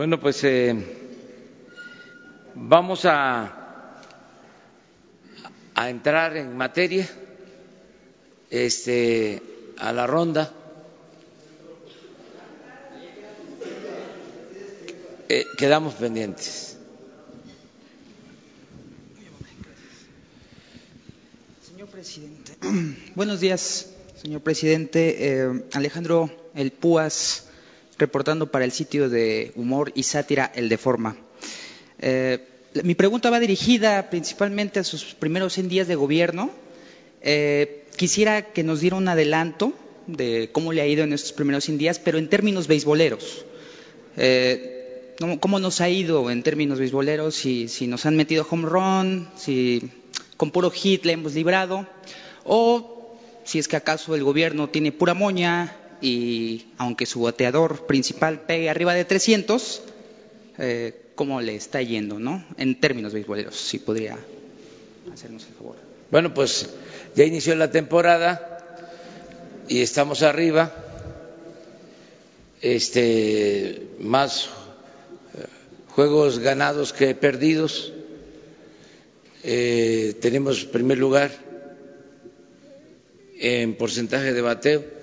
Bueno, pues eh, vamos a, entrar en materia, este, a la ronda. Eh, quedamos pendientes. Señor presidente, buenos días, señor presidente. Eh, Alejandro El Púas reportando para el sitio de humor y sátira El Deforma. Eh, mi pregunta va dirigida principalmente a sus primeros 100 días de gobierno. Eh, quisiera que nos diera un adelanto de cómo le ha ido en estos primeros 100 días, pero en términos beisboleros. Eh, ¿Cómo nos ha ido en términos beisboleros? Si, si nos han metido home run, si con puro hit le hemos librado, o si es que acaso el gobierno tiene pura moña y aunque su bateador principal pegue arriba de 300, eh, ¿cómo le está yendo, no? En términos beisboleros, si podría hacernos el favor. Bueno, pues ya inició la temporada y estamos arriba, este, más eh, juegos ganados que perdidos. Eh, tenemos primer lugar en porcentaje de bateo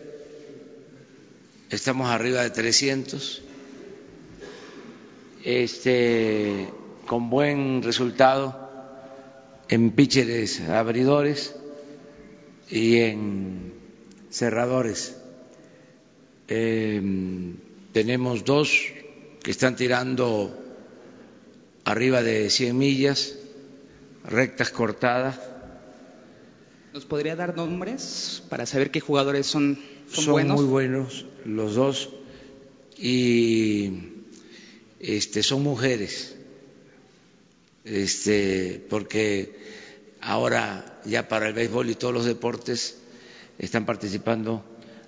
estamos arriba de 300, este, con buen resultado en pitchers abridores y en cerradores. Eh, tenemos dos que están tirando arriba de 100 millas, rectas cortadas. ¿Nos podría dar nombres para saber qué jugadores son son, muy buenos los dos y este, son mujeres, este, porque ahora ya para el béisbol y todos los deportes están participando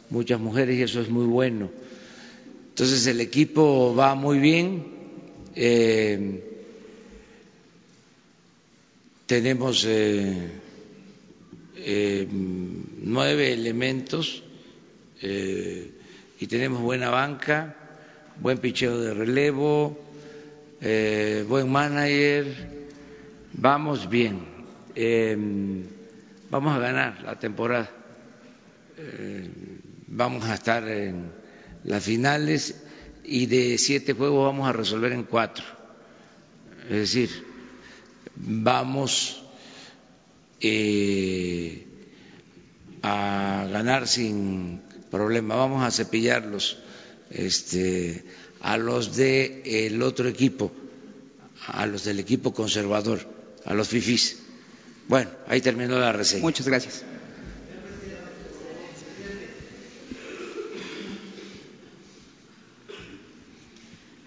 muchas mujeres y eso es muy bueno. Entonces el equipo va muy bien. Eh, tenemos eh, eh, nueve elementos eh, y tenemos buena banca, buen picheo de relevo, eh, buen manager, vamos bien, em, vamos a ganar la temporada, eh, vamos a estar en las finales y de siete juegos vamos a resolver en cuatro, es decir, vamos a ganar sin problema. Vamos a cepillarlos este, a los del el otro equipo, a los del equipo conservador, a los FIFIs. Bueno, ahí terminó la reseña. Muchas gracias.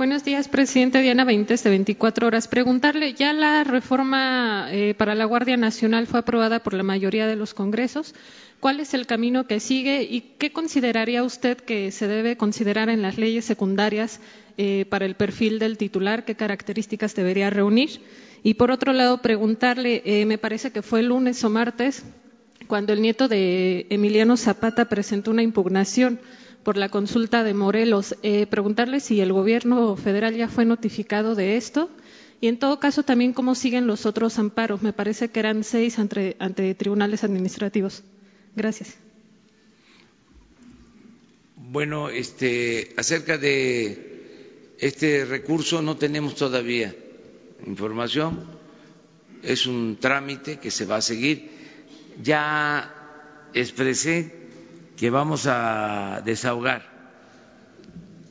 Buenos días, presidente Diana Benítez de 24 horas. Preguntarle, ya la reforma eh, para la Guardia Nacional fue aprobada por la mayoría de los congresos cuál es el camino que sigue y qué consideraría usted que se debe considerar en las leyes secundarias eh, para el perfil del titular, qué características debería reunir. Y por otro lado, preguntarle, eh, me parece que fue el lunes o martes, cuando el nieto de Emiliano Zapata presentó una impugnación por la consulta de Morelos, eh, preguntarle si el gobierno federal ya fue notificado de esto y en todo caso también cómo siguen los otros amparos. Me parece que eran seis ante tribunales administrativos. Gracias. Bueno, este, acerca de este recurso no tenemos todavía información. Es un trámite que se va a seguir. Ya expresé que vamos a desahogar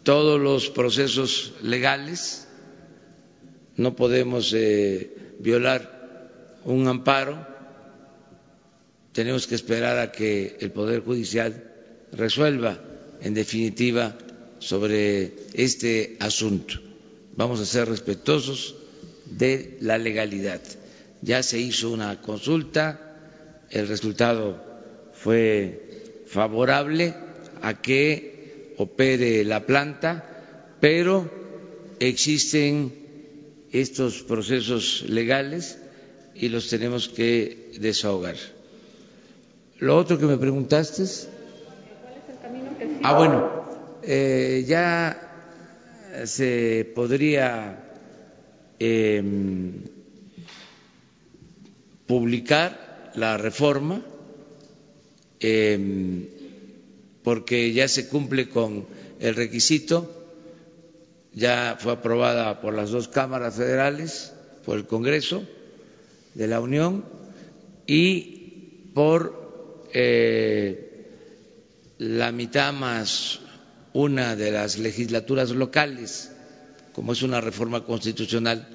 todos los procesos legales. No podemos eh, violar un amparo tenemos que esperar a que el Poder Judicial resuelva en definitiva sobre este asunto. Vamos a ser respetuosos de la legalidad. Ya se hizo una consulta, el resultado fue favorable a que opere la planta, pero existen estos procesos legales y los tenemos que desahogar. Lo otro que me preguntaste. ¿Cuál es? Ah, bueno, eh, ya se podría em, publicar la reforma em, porque ya se cumple con el requisito, ya fue aprobada por las dos cámaras federales, por el Congreso de la Unión y por eh, la mitad más una de las legislaturas locales, como es una reforma constitucional,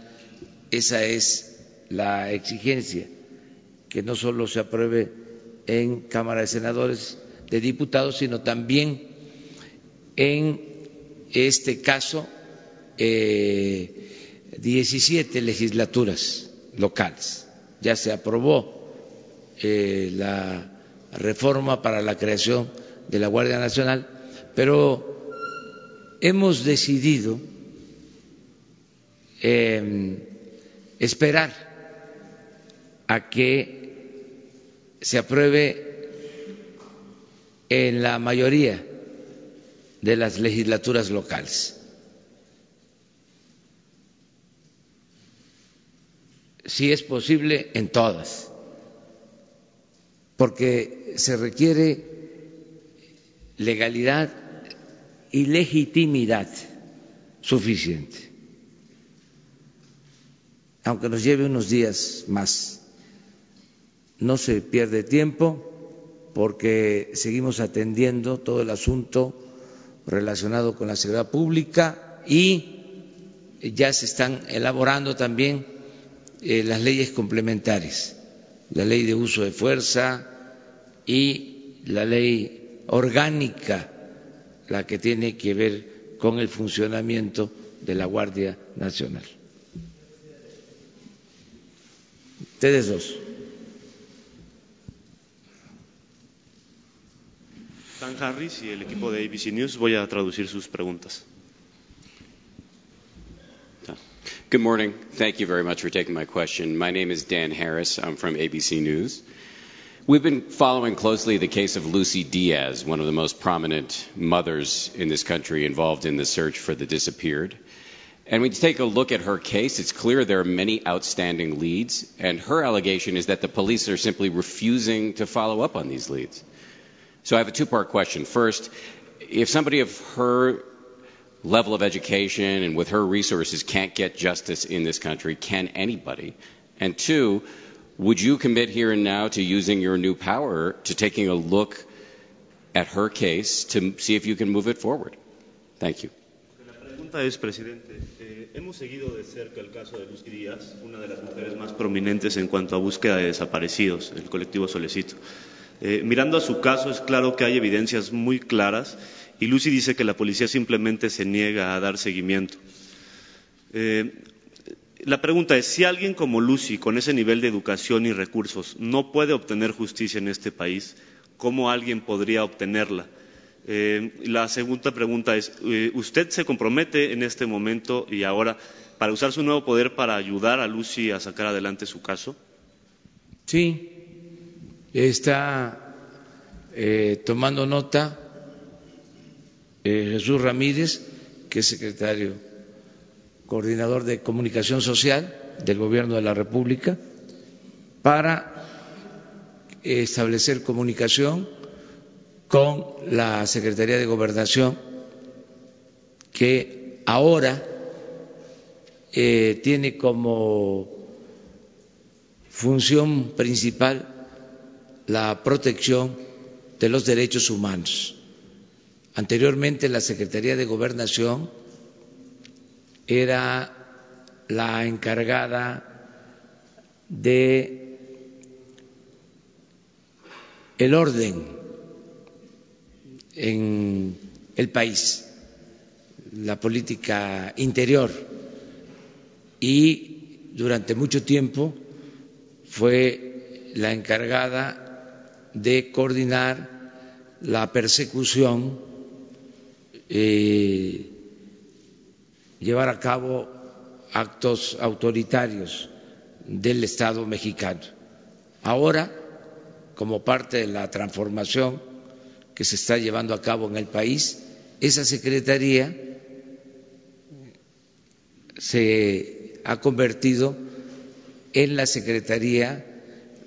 esa es la exigencia, que no solo se apruebe en Cámara de Senadores, de Diputados, sino también en este caso eh, 17 legislaturas locales. Ya se aprobó eh, la reforma para la creación de la Guardia Nacional pero hemos decidido em, esperar a que se apruebe en la mayoría de las legislaturas locales. Si es posible, en todas, porque se requiere legalidad y legitimidad suficiente, aunque nos lleve unos días más. No se pierde tiempo porque seguimos atendiendo todo el asunto relacionado con la seguridad pública y ya se están elaborando también eh, las leyes complementarias, la ley de uso de fuerza y la ley orgánica la que tiene que ver con el funcionamiento de la Guardia Nacional. Ustedes dos. Harris y el equipo de ABC News, voy a traducir sus preguntas. Good morning. Thank you very much for taking my question. My name is Dan Harris. I'm from ABC News. We've been following closely the case of Lucy Diaz, one of the most prominent mothers in this country involved in the search for the disappeared. And when you take a look at her case, it's clear there are many outstanding leads, and her allegation is that the police are simply refusing to follow up on these leads. So I have a two part question. First, if somebody of her level of education and with her resources can't get justice in this country, can anybody? And two, would you commit here and now to using your new power to taking a look at her case to see if you can move it forward? Thank you. Es, presidente, eh, hemos seguido de cerca el caso de Lucy Díaz, una de las mujeres más prominentes en cuanto a búsqueda de desaparecidos, el colectivo Solecito. Eh, mirando a su caso, es claro que hay evidencias muy claras y Lucy dice que la policía simplemente se niega a dar seguimiento. Eh, la pregunta es, si alguien como Lucy, con ese nivel de educación y recursos, no puede obtener justicia en este país, ¿cómo alguien podría obtenerla? Eh, la segunda pregunta es, ¿usted se compromete en este momento y ahora para usar su nuevo poder para ayudar a Lucy a sacar adelante su caso? Sí, está eh, tomando nota eh, Jesús Ramírez, que es secretario coordinador de comunicación social del Gobierno de la República, para establecer comunicación con la Secretaría de Gobernación, que ahora eh, tiene como función principal la protección de los derechos humanos. Anteriormente la Secretaría de Gobernación era la encargada de el orden en el país, la política interior y durante mucho tiempo fue la encargada de coordinar la persecución eh, llevar a cabo actos autoritarios del Estado mexicano. Ahora, como parte de la transformación que se está llevando a cabo en el país, esa Secretaría se ha convertido en la Secretaría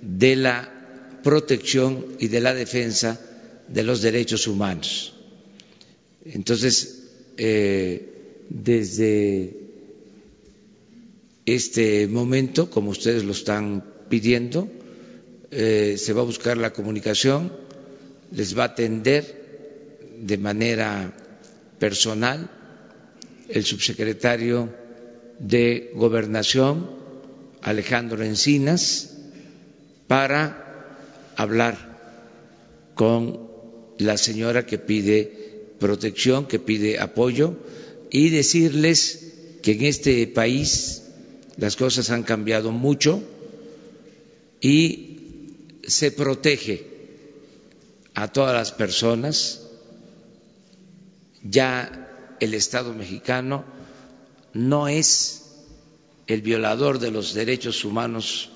de la Protección y de la Defensa de los Derechos Humanos. Entonces, eh, desde este momento, como ustedes lo están pidiendo, eh, se va a buscar la comunicación, les va a atender de manera personal el subsecretario de Gobernación, Alejandro Encinas, para hablar con la señora que pide protección, que pide apoyo y decirles que en este país las cosas han cambiado mucho y se protege a todas las personas. Ya el Estado mexicano no es el violador de los derechos humanos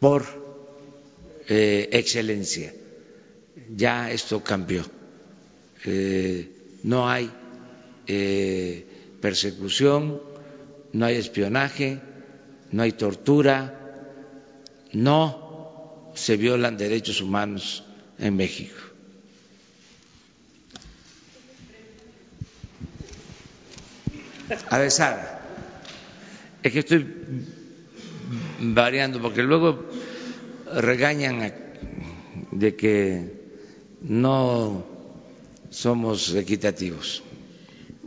por excelencia. Ya esto cambió. Eh, no hay eh, persecución, no hay espionaje, no hay tortura, no se violan derechos humanos en México. A ver, es que estoy variando porque luego regañan de que no somos equitativos.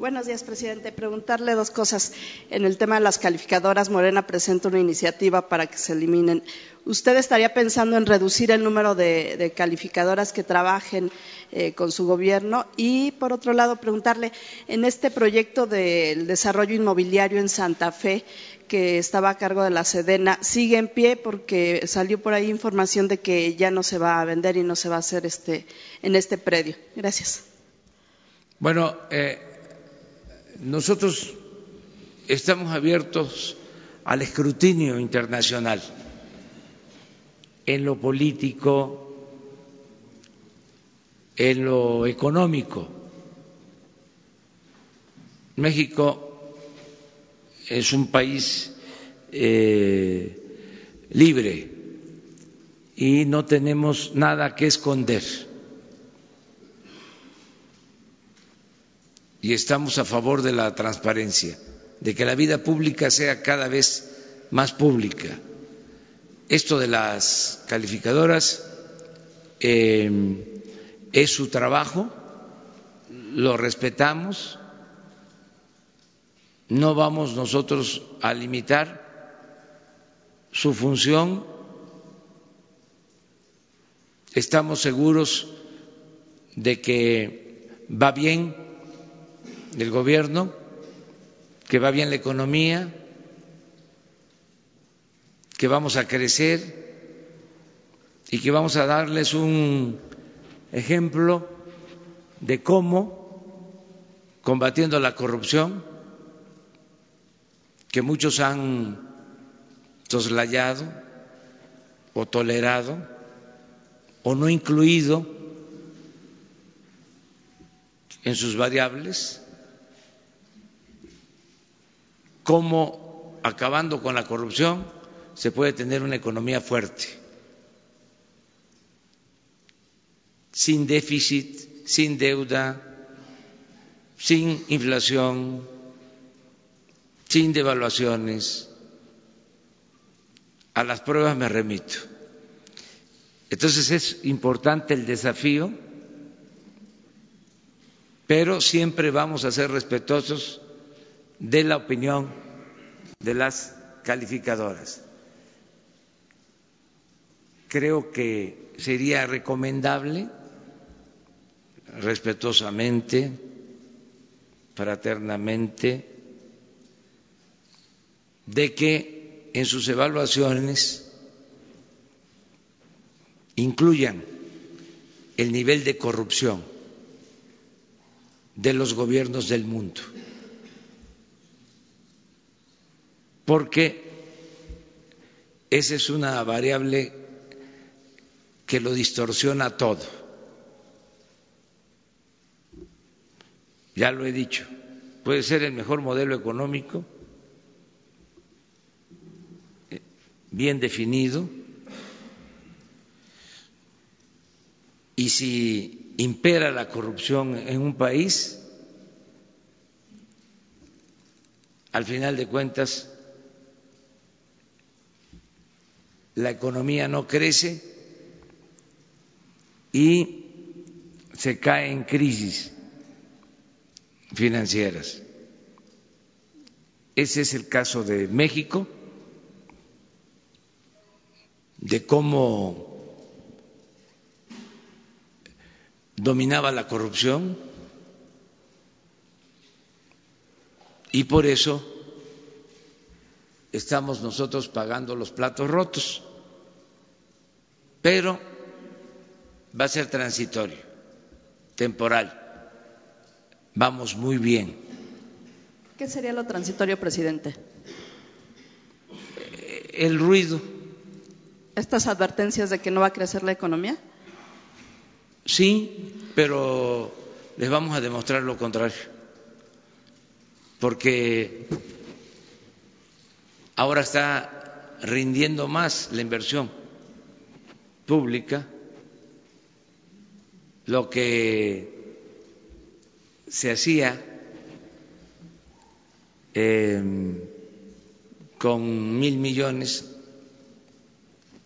Buenos días, presidente. Preguntarle dos cosas. En el tema de las calificadoras, Morena presenta una iniciativa para que se eliminen. ¿Usted estaría pensando en reducir el número de, calificadoras que trabajen eh, con su gobierno? Y, por otro lado, preguntarle, en este proyecto del desarrollo inmobiliario en Santa Fe, que estaba a cargo de la Sedena, ¿sigue en pie? Porque salió por ahí información de que ya no se va a vender y no se va a hacer este, en este predio. Gracias. Bueno, eh nosotros estamos abiertos al escrutinio internacional en lo político, en lo económico. México es un país eh, libre y no tenemos nada que esconder. y estamos a favor de la transparencia, de que la vida pública sea cada vez más pública. Esto de las calificadoras eh, es su trabajo, lo respetamos, no vamos nosotros a limitar su función, estamos seguros de que va bien del gobierno, que va bien la economía, que vamos a crecer y que vamos a darles un ejemplo de cómo, combatiendo la corrupción, que muchos han soslayado o tolerado o no incluido en sus variables, cómo acabando con la corrupción se puede tener una economía fuerte, sin déficit, sin deuda, sin inflación, sin devaluaciones. A las pruebas me remito. Entonces es importante el desafío, pero siempre vamos a ser respetuosos de la opinión de las calificadoras. Creo que sería recomendable, respetuosamente, fraternamente, de que en sus evaluaciones incluyan el nivel de corrupción de los gobiernos del mundo. porque esa es una variable que lo distorsiona todo. Ya lo he dicho, puede ser el mejor modelo económico, eh, bien definido, y si impera la corrupción en un país, al final de cuentas la economía no crece y se cae en crisis financieras. Ese es el caso de México, de cómo dominaba la corrupción y por eso estamos nosotros pagando los platos rotos, pero va a ser transitorio, temporal. Vamos muy bien. ¿Qué sería lo transitorio, presidente? El ruido. ¿Estas advertencias de que no va a crecer la economía? Sí, pero les vamos a demostrar lo contrario, porque ahora está rindiendo más la inversión pública, lo que se hacía eh, con mil millones,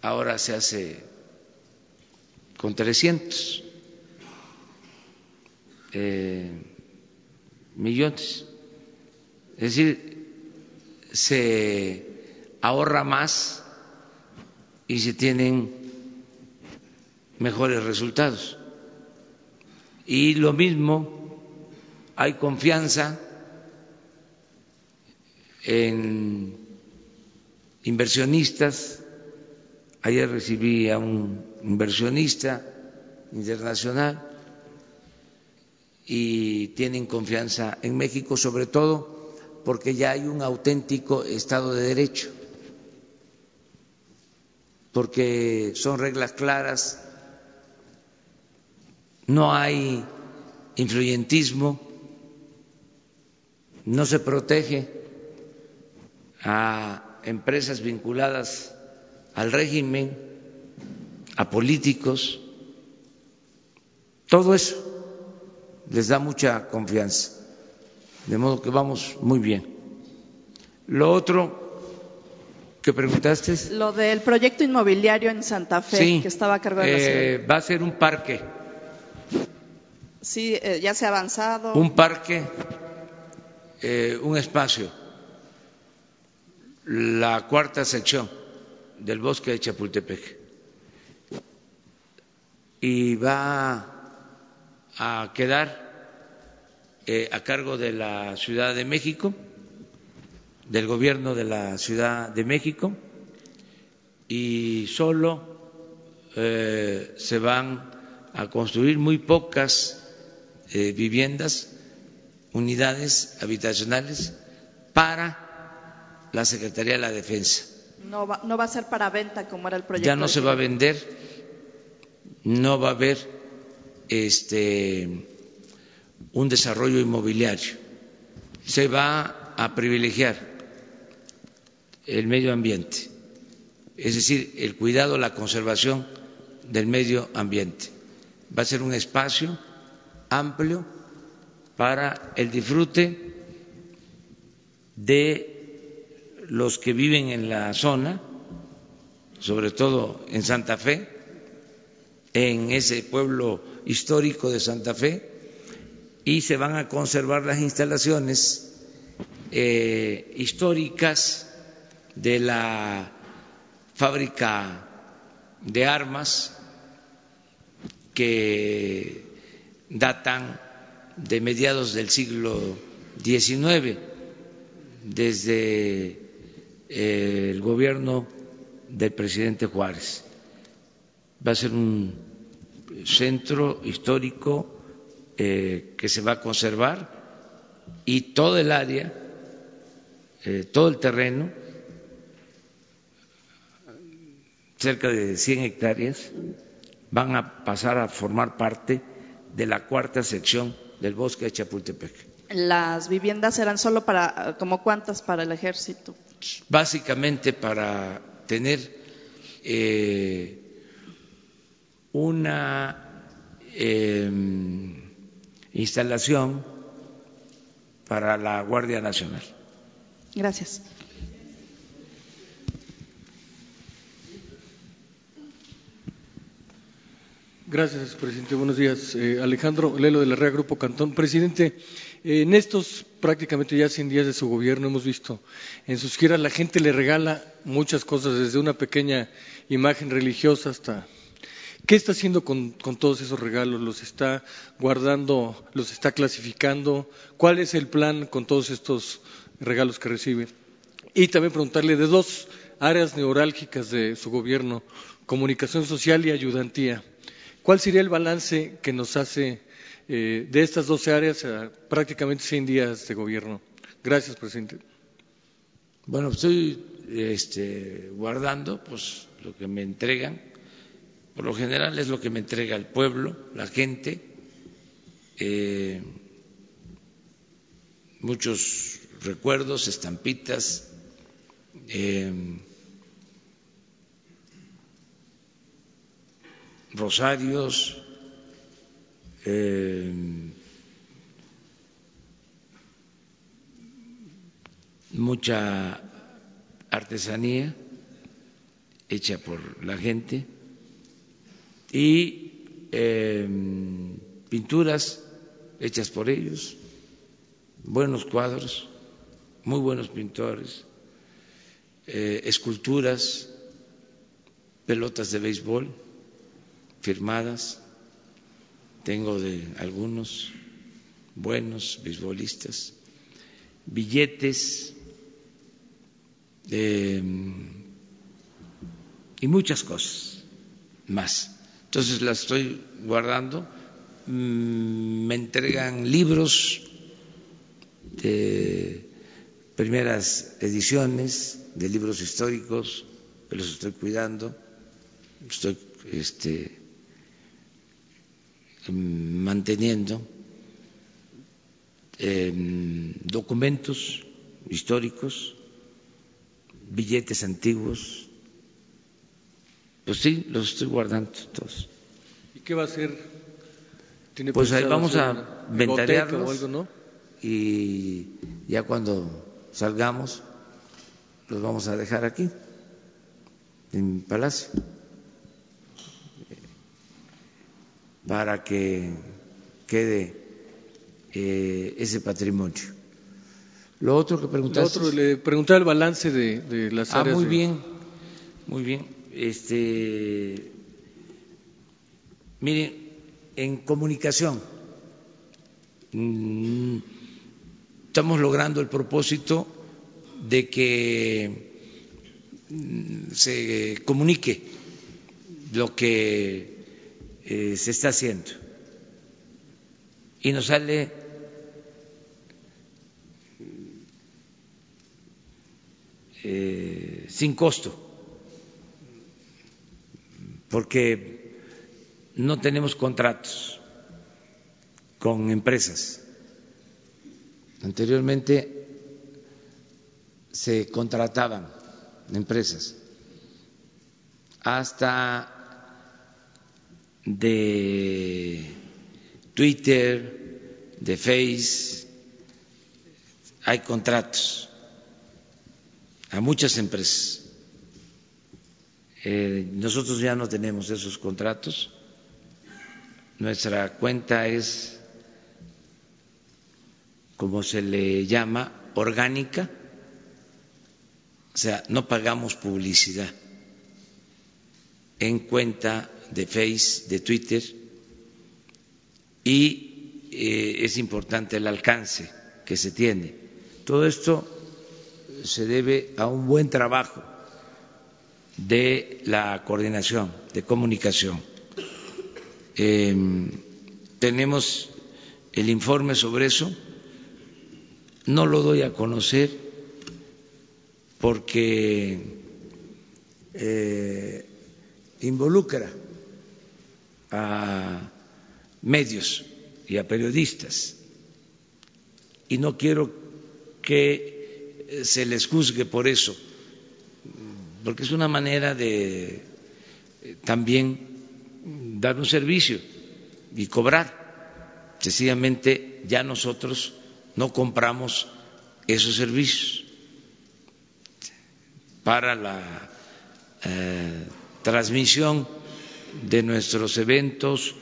ahora se hace con trescientos eh, millones. Es decir, se ahorra más y se tienen mejores resultados. Y lo mismo, hay confianza en inversionistas. Ayer recibí a un inversionista internacional y tienen confianza en México, sobre todo porque ya hay un auténtico Estado de Derecho, porque son reglas claras, no hay influyentismo, no se protege a empresas vinculadas al régimen, a políticos, todo eso les da mucha confianza. De modo que vamos muy bien. Lo otro que preguntaste es... Lo del proyecto inmobiliario en Santa Fe, que estaba a cargo de la eh, Va a ser un parque. Sí, eh, ya se ha avanzado. Un parque, eh, un espacio. La cuarta sección del bosque de Chapultepec. Y va a quedar eh, a cargo de la Ciudad de México, del gobierno de la Ciudad de México, y solo eh, se van a construir muy pocas eh, viviendas, unidades habitacionales para la Secretaría de la Defensa. No va, no va a ser para venta como era el proyecto. Ya no se va a vender, no va a haber este, un desarrollo inmobiliario. Se va a privilegiar el medio ambiente, es decir, el cuidado, la conservación del medio ambiente. Va a ser un espacio amplio para el disfrute de los que viven en la zona, sobre todo en Santa Fe, en ese pueblo histórico de Santa Fe y se van a conservar las instalaciones eh, históricas de la fábrica de armas que datan de mediados del siglo XIX, desde el gobierno del presidente Juárez. Va a ser un centro histórico eh, que se va a conservar y todo el área, eh, todo el terreno, cerca de 100 hectáreas, van a pasar a formar parte de la cuarta sección del bosque de Chapultepec. las viviendas serán solo para, como cuántas para el ejército? Básicamente para tener eh, una eh, instalación para la Guardia Nacional. Gracias. Gracias, presidente. Buenos días. Eh, Alejandro Lelo de la Rea Grupo Cantón. Presidente, eh, en estos prácticamente ya 100 días de su gobierno hemos visto en sus giras la gente le regala muchas cosas, desde una pequeña imagen religiosa hasta... ¿Qué está haciendo con, con todos esos regalos? ¿Los está guardando? ¿Los está clasificando? ¿Cuál es el plan con todos estos regalos que recibe? Y también preguntarle de dos áreas neurálgicas de su gobierno, comunicación social y ayudantía. ¿Cuál sería el balance que nos hace eh, de estas 12 áreas a prácticamente 100 días de gobierno? Gracias, presidente. Bueno, estoy este, guardando pues, lo que me entregan. Por lo general es lo que me entrega el pueblo, la gente. Eh, muchos recuerdos, estampitas. Eh, rosarios, eh, mucha artesanía hecha por la gente y eh, pinturas hechas por ellos, buenos cuadros, muy buenos pintores, eh, esculturas, pelotas de béisbol firmadas, tengo de algunos buenos beisbolistas, billetes eh, y muchas cosas más. Entonces las estoy guardando, mm, me entregan libros de primeras ediciones de libros históricos los estoy cuidando, estoy este, manteniendo eh, documentos históricos, billetes antiguos. Pues sí, los estoy guardando todos. ¿Y qué va a hacer? ¿Tiene pues ahí vamos a inventariarlos ¿no? y ya cuando salgamos los vamos a dejar aquí, en Palacio. Para que quede eh, ese patrimonio. Lo otro que preguntaste. Lo otro, le preguntaba el balance de, de las ah, áreas. muy de... bien, muy bien. Este, miren, en comunicación mm, estamos logrando el propósito de que mm, se comunique lo que eh, se está haciendo y nos sale eh, sin costo porque no tenemos contratos con empresas. Anteriormente se contrataban empresas hasta de Twitter, de Face, hay contratos a muchas empresas. Eh, nosotros ya no tenemos esos contratos. Nuestra cuenta es, como se le llama, orgánica, o sea, no pagamos publicidad en cuenta de Face, de Twitter, y eh, es importante el alcance que se tiene. Todo esto se debe a un buen trabajo de la coordinación, de comunicación. Eh, tenemos el informe sobre eso, no lo doy a conocer porque eh, involucra a medios y a periodistas. y no quiero que se les juzgue por eso, porque es una manera de también dar un servicio y cobrar. Sencillamente ya nosotros no compramos esos servicios para la eh, transmisión de nuestros eventos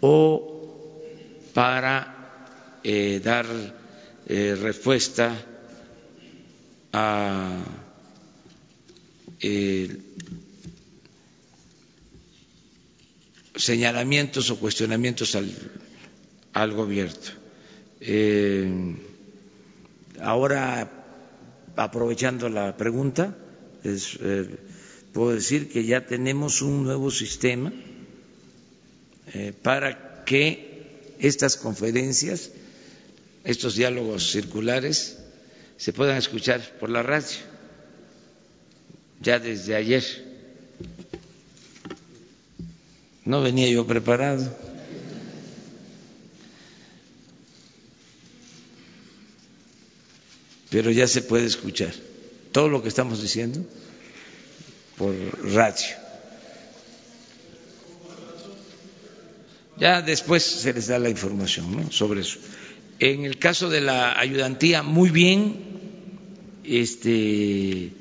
o para eh, dar eh, respuesta a señalamientos o cuestionamientos al, al gobierno. ahora, aprovechando la pregunta, es, puedo decir que ya tenemos un nuevo sistema eh, para que estas conferencias, estos diálogos circulares, se puedan escuchar por la radio, ya desde ayer. No venía yo preparado. Pero ya se puede escuchar todo lo que estamos diciendo por radio. Ya después se les da la información sobre eso. En el caso de la ayudantía, muy bien, este,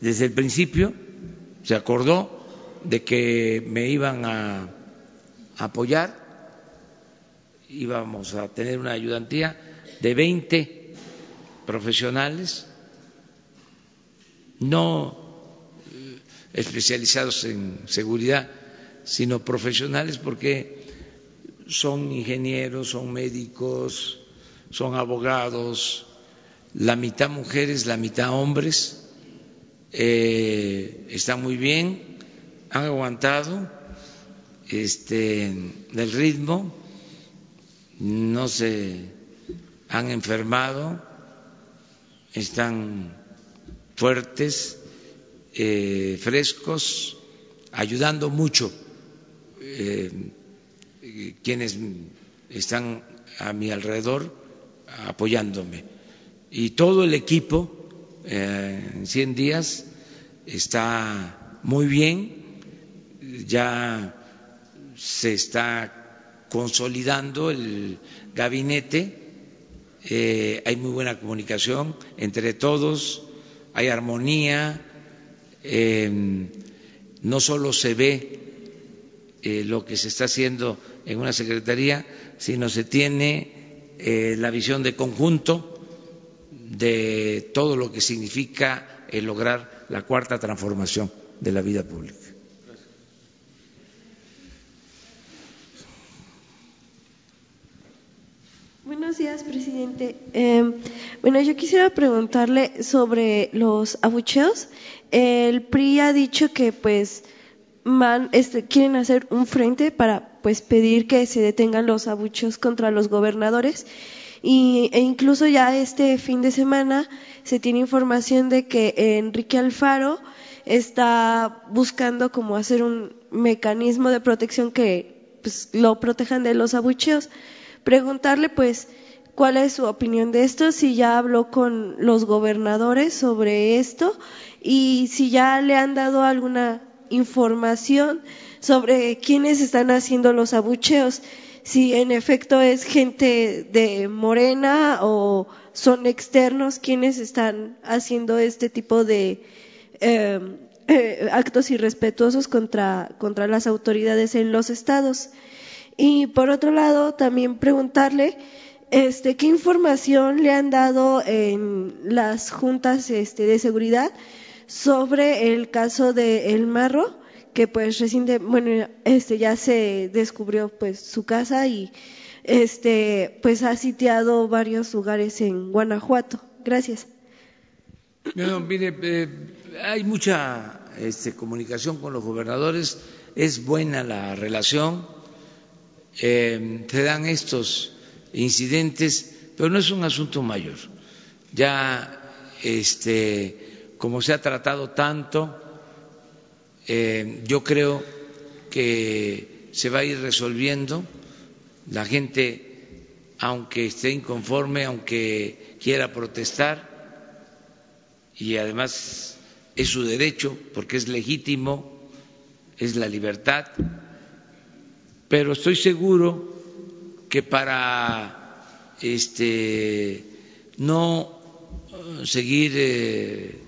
desde el principio se acordó de que me iban a apoyar, íbamos a tener una ayudantía de 20 profesionales, no especializados en seguridad, sino profesionales porque son ingenieros, son médicos, son abogados, la mitad mujeres, la mitad hombres, eh, están muy bien, han aguantado este, el ritmo, no se han enfermado, están fuertes eh, frescos, ayudando mucho eh, quienes están a mi alrededor, apoyándome. Y todo el equipo eh, en 100 días está muy bien, ya se está consolidando el gabinete, hay muy buena comunicación entre todos, hay armonía, no solo se ve eh, lo que se está haciendo en una secretaría, sino se tiene eh, la visión de conjunto de todo lo que significa el lograr la cuarta transformación de la vida pública. Buenos días, presidente. Em, bueno, yo quisiera preguntarle sobre los abucheos. El PRI ha dicho que pues este, quieren hacer un frente para pues pedir que se detengan los abucheos contra los gobernadores y, e incluso ya este fin de semana se tiene información de que Enrique Alfaro está buscando como hacer un mecanismo de protección que pues, lo protejan de los abucheos preguntarle pues cuál es su opinión de esto, si ya habló con los gobernadores sobre esto y si ya le han dado alguna información sobre quiénes están haciendo los abucheos, si en efecto es gente de Morena o son externos quienes están haciendo este tipo de eh, eh, actos irrespetuosos contra, contra las autoridades en los estados. Y por otro lado, también preguntarle este, qué información le han dado en las juntas este, de seguridad sobre el caso de El Marro, que pues reciente, bueno, este, ya se descubrió pues su casa y este, pues ha sitiado varios lugares en Guanajuato. Gracias. mire, eh, hay mucha este, comunicación con los gobernadores, es buena la relación eh, se dan estos incidentes, pero no es un asunto mayor. Ya, este, como se ha tratado tanto, eh, yo creo que se va a ir resolviendo. La gente aunque esté inconforme, aunque quiera protestar, y además es su derecho porque es legítimo, es la libertad, pero estoy seguro que para este no seguir eh,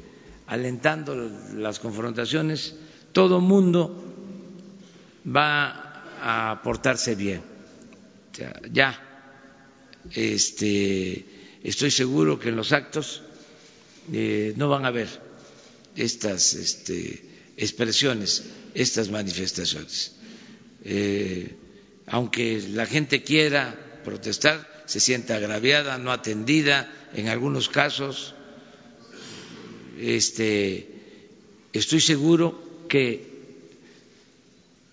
alentando las confrontaciones, todo mundo va a portarse bien. ya, este, estoy seguro que en los actos eh, no van a haber estas este, expresiones, estas manifestaciones. Eh, aunque la gente quiera protestar, se sienta agraviada, no atendida, en algunos casos, este, estoy seguro que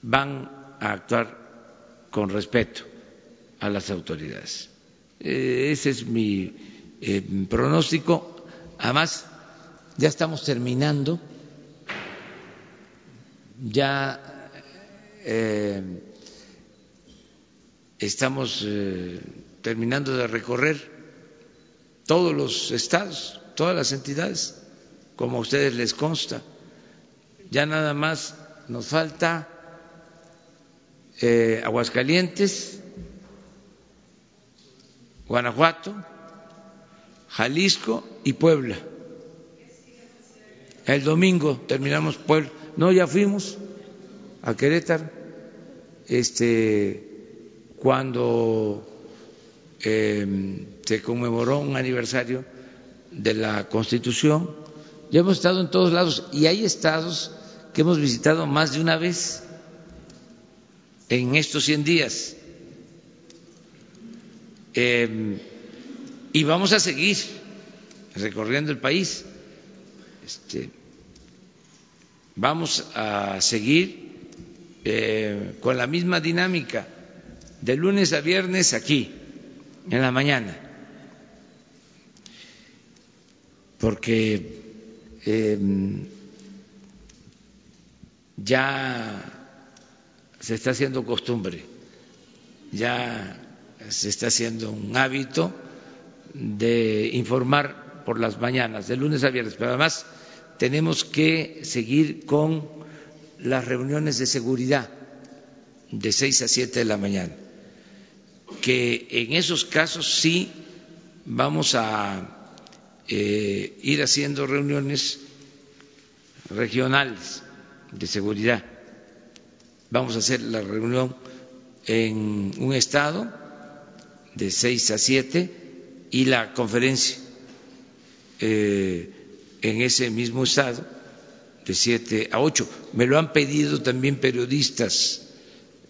van a actuar con respeto a las autoridades. Eh, ese es mi pronóstico. Además, ya estamos terminando, ya eh, estamos eh, terminando de recorrer todos los estados, todas las entidades, como a ustedes les consta. Ya nada más nos falta eh, Aguascalientes, Guanajuato, Jalisco y Puebla. El domingo terminamos Puebla. No, ya fuimos a Querétaro. Este, cuando em, se conmemoró un aniversario de la Constitución, ya hemos estado en todos lados y hay estados que hemos visitado más de una vez en estos 100 días. Eh, y vamos a seguir recorriendo el país. Este, vamos a seguir eh, con la misma dinámica de lunes a viernes aquí, en la mañana, porque em, ya se está haciendo costumbre, ya se está haciendo un hábito de informar por las mañanas, de lunes a viernes, pero además tenemos que seguir con las reuniones de seguridad de seis a siete de la mañana, que en esos casos sí vamos a eh, ir haciendo reuniones regionales de seguridad. Vamos a hacer la reunión en un estado de seis a siete y la conferencia eh, en ese mismo estado de siete a ocho. Me lo han pedido también periodistas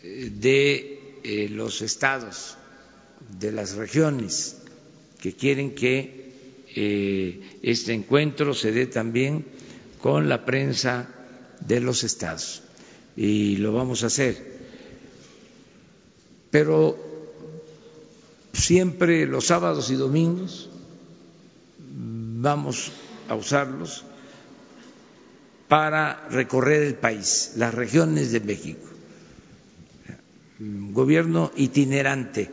eh, de eh, los estados, de las regiones, que quieren que este encuentro se dé también con la prensa de los estados. Y lo vamos a hacer. Pero siempre los sábados y domingos vamos a usarlos para recorrer el país, las regiones de México. Gobierno itinerante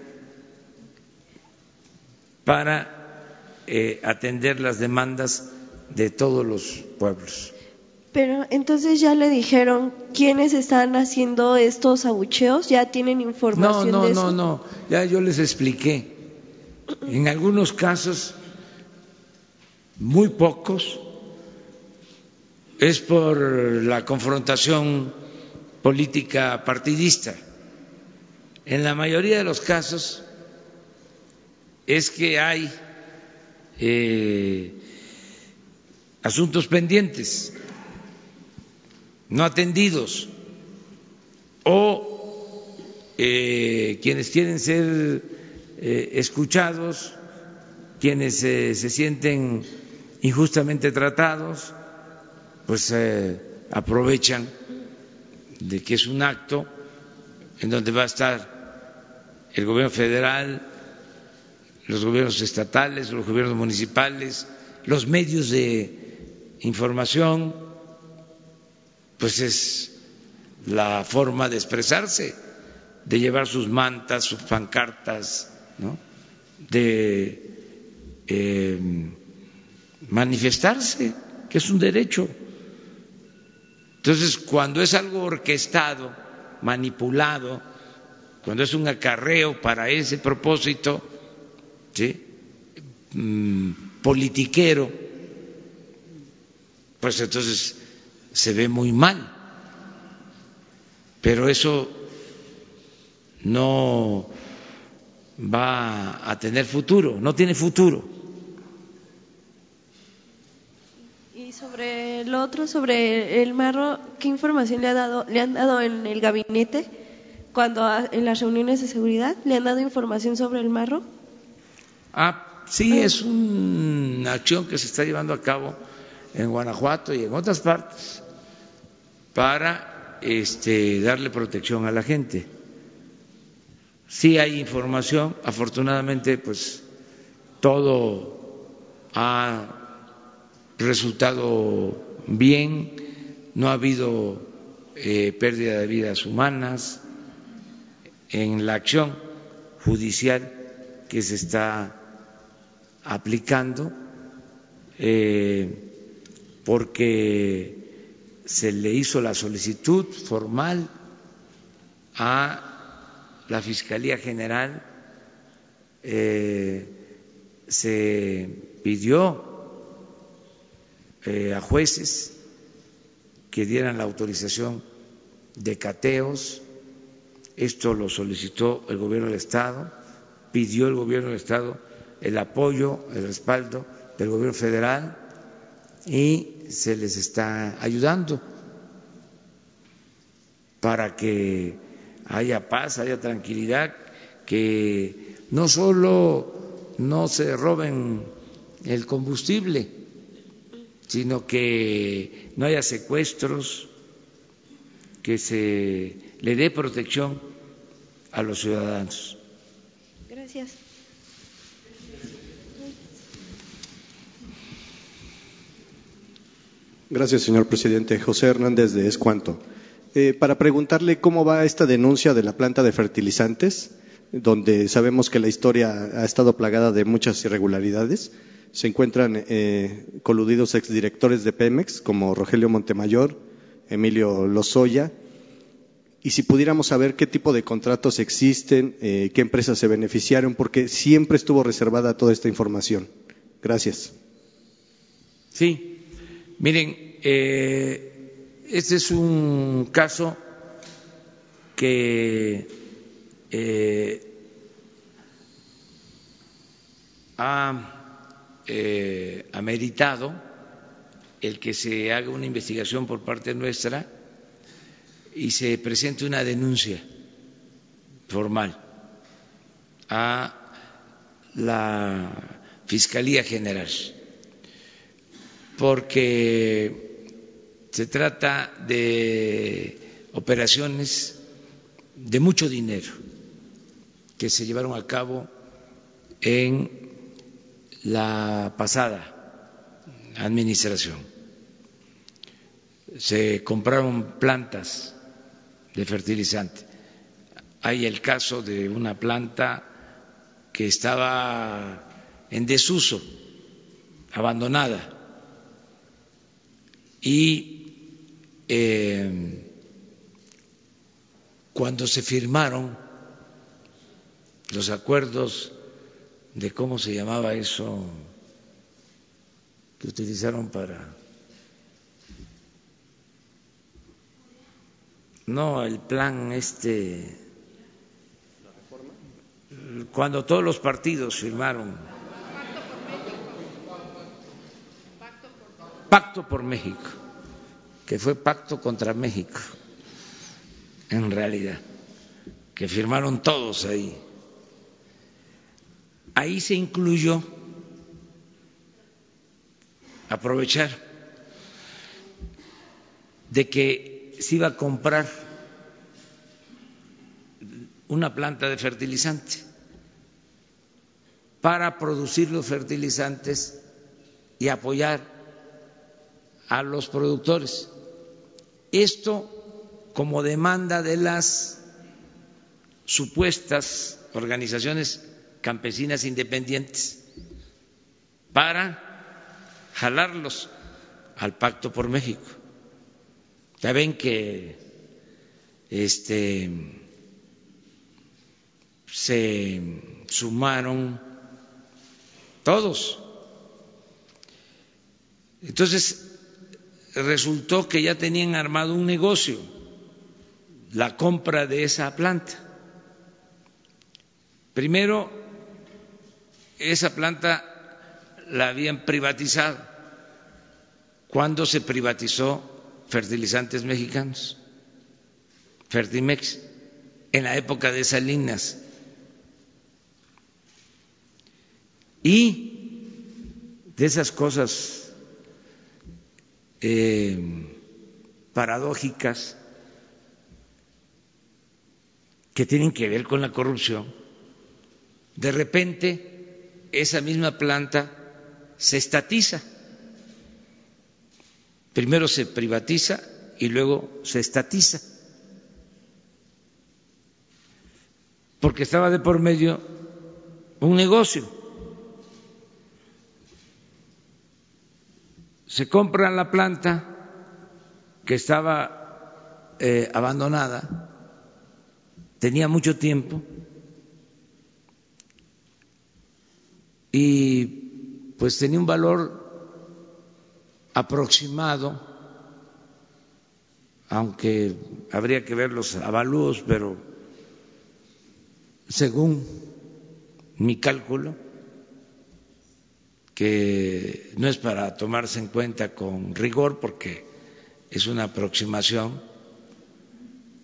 para eh, atender las demandas de todos los pueblos. Pero entonces ya le dijeron quiénes están haciendo estos abucheos, ya tienen información no, no, de eso. No, no, no, ya yo les expliqué. En algunos casos, muy pocos, es por la confrontación política partidista. En la mayoría de los casos es que hay eh, asuntos pendientes no atendidos o eh, quienes quieren ser eh, escuchados, quienes se sienten injustamente tratados, pues aprovechan de que es un acto en donde va a estar el gobierno federal, los gobiernos estatales, los gobiernos municipales, los medios de información, pues es la forma de expresarse, de llevar sus mantas, sus pancartas, ¿no? de eh, manifestarse, que es un derecho. Entonces, cuando es algo orquestado, manipulado, cuando es un acarreo para ese propósito. Mm, politiquero, pues entonces se ve muy mal. Pero eso no va a tener futuro, no tiene futuro. Y sobre lo otro, sobre el marro, ¿qué información le, ha dado, le han dado en el gabinete cuando en las reuniones de seguridad? ¿Le han dado información sobre el marro? Ah, sí, es una acción que se está llevando a cabo en Guanajuato y en otras partes para este, darle protección a la gente. Sí hay información, afortunadamente, pues todo ha resultado bien, no ha habido eh, pérdida de vidas humanas en la acción judicial que se está aplicando, eh, porque se le hizo la solicitud formal a la Fiscalía General, eh, se pidió eh, a jueces que dieran la autorización de cateos, esto lo solicitó el gobierno del Estado, pidió el gobierno del Estado el apoyo, el respaldo del gobierno federal y se les está ayudando para que haya paz, haya tranquilidad, que no solo no se roben el combustible, sino que no haya secuestros, que se le dé protección a los ciudadanos. Gracias. Gracias, señor presidente. José Hernández de Escuanto. Eh, para preguntarle cómo va esta denuncia de la planta de fertilizantes, donde sabemos que la historia ha estado plagada de muchas irregularidades. Se encuentran eh, coludidos exdirectores de Pemex, como Rogelio Montemayor, Emilio Lozoya, y si pudiéramos saber qué tipo de contratos existen, eh, qué empresas se beneficiaron, porque siempre estuvo reservada toda esta información. Gracias. Sí, Miren, eh, este es un caso que eh, ha eh, ameritado el que se haga una investigación por parte nuestra y se presente una denuncia formal a la Fiscalía General porque se trata de operaciones de mucho dinero que se llevaron a cabo en la pasada administración. Se compraron plantas de fertilizante. Hay el caso de una planta que estaba en desuso, abandonada y eh, cuando se firmaron los acuerdos de cómo se llamaba eso que utilizaron para no el plan este cuando todos los partidos firmaron Pacto por México, que fue pacto contra México, en realidad, que firmaron todos ahí. Ahí se incluyó aprovechar de que se iba a comprar una planta de fertilizante para producir los fertilizantes y apoyar a los productores. Esto como demanda de las supuestas organizaciones campesinas independientes para jalarlos al Pacto por México. Ya ven que este se sumaron todos. Entonces resultó que ya tenían armado un negocio, la compra de esa planta. Primero, esa planta la habían privatizado. cuando se privatizó fertilizantes mexicanos? Fertimex, en la época de Salinas. Y de esas cosas eh, paradójicas que tienen que ver con la corrupción, de repente esa misma planta se estatiza. Primero se privatiza y luego se estatiza. Porque estaba de por medio un negocio. se compra la planta que estaba eh, abandonada, tenía mucho tiempo y pues tenía un valor aproximado, aunque habría que ver los avalúos, pero según mi cálculo, que no es para tomarse en cuenta con rigor porque es una aproximación,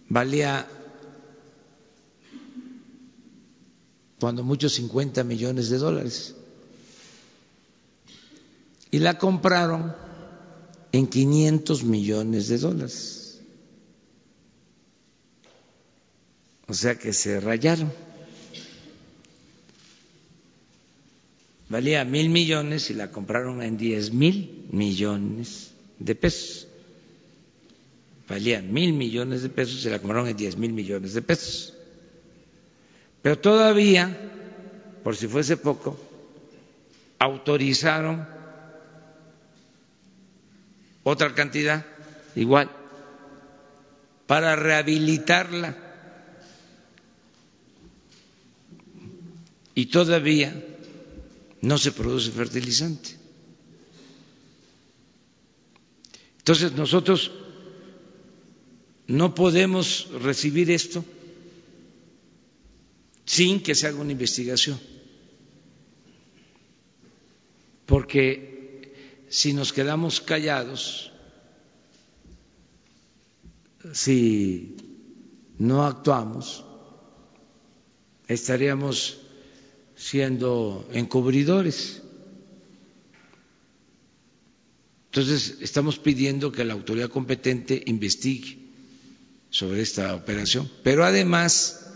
valía cuando mucho 50 millones de dólares. Y la compraron en 500 millones de dólares. O sea que se rayaron. valía mil millones y la compraron en diez mil millones de pesos. Valía mil millones de pesos y la compraron en diez mil millones de pesos. Pero todavía, por si fuese poco, autorizaron otra cantidad igual para rehabilitarla. Y todavía no se produce fertilizante. Entonces nosotros no podemos recibir esto sin que se haga una investigación, porque si nos quedamos callados, si no actuamos, estaríamos siendo encubridores. Entonces, estamos pidiendo que la autoridad competente investigue sobre esta operación, pero además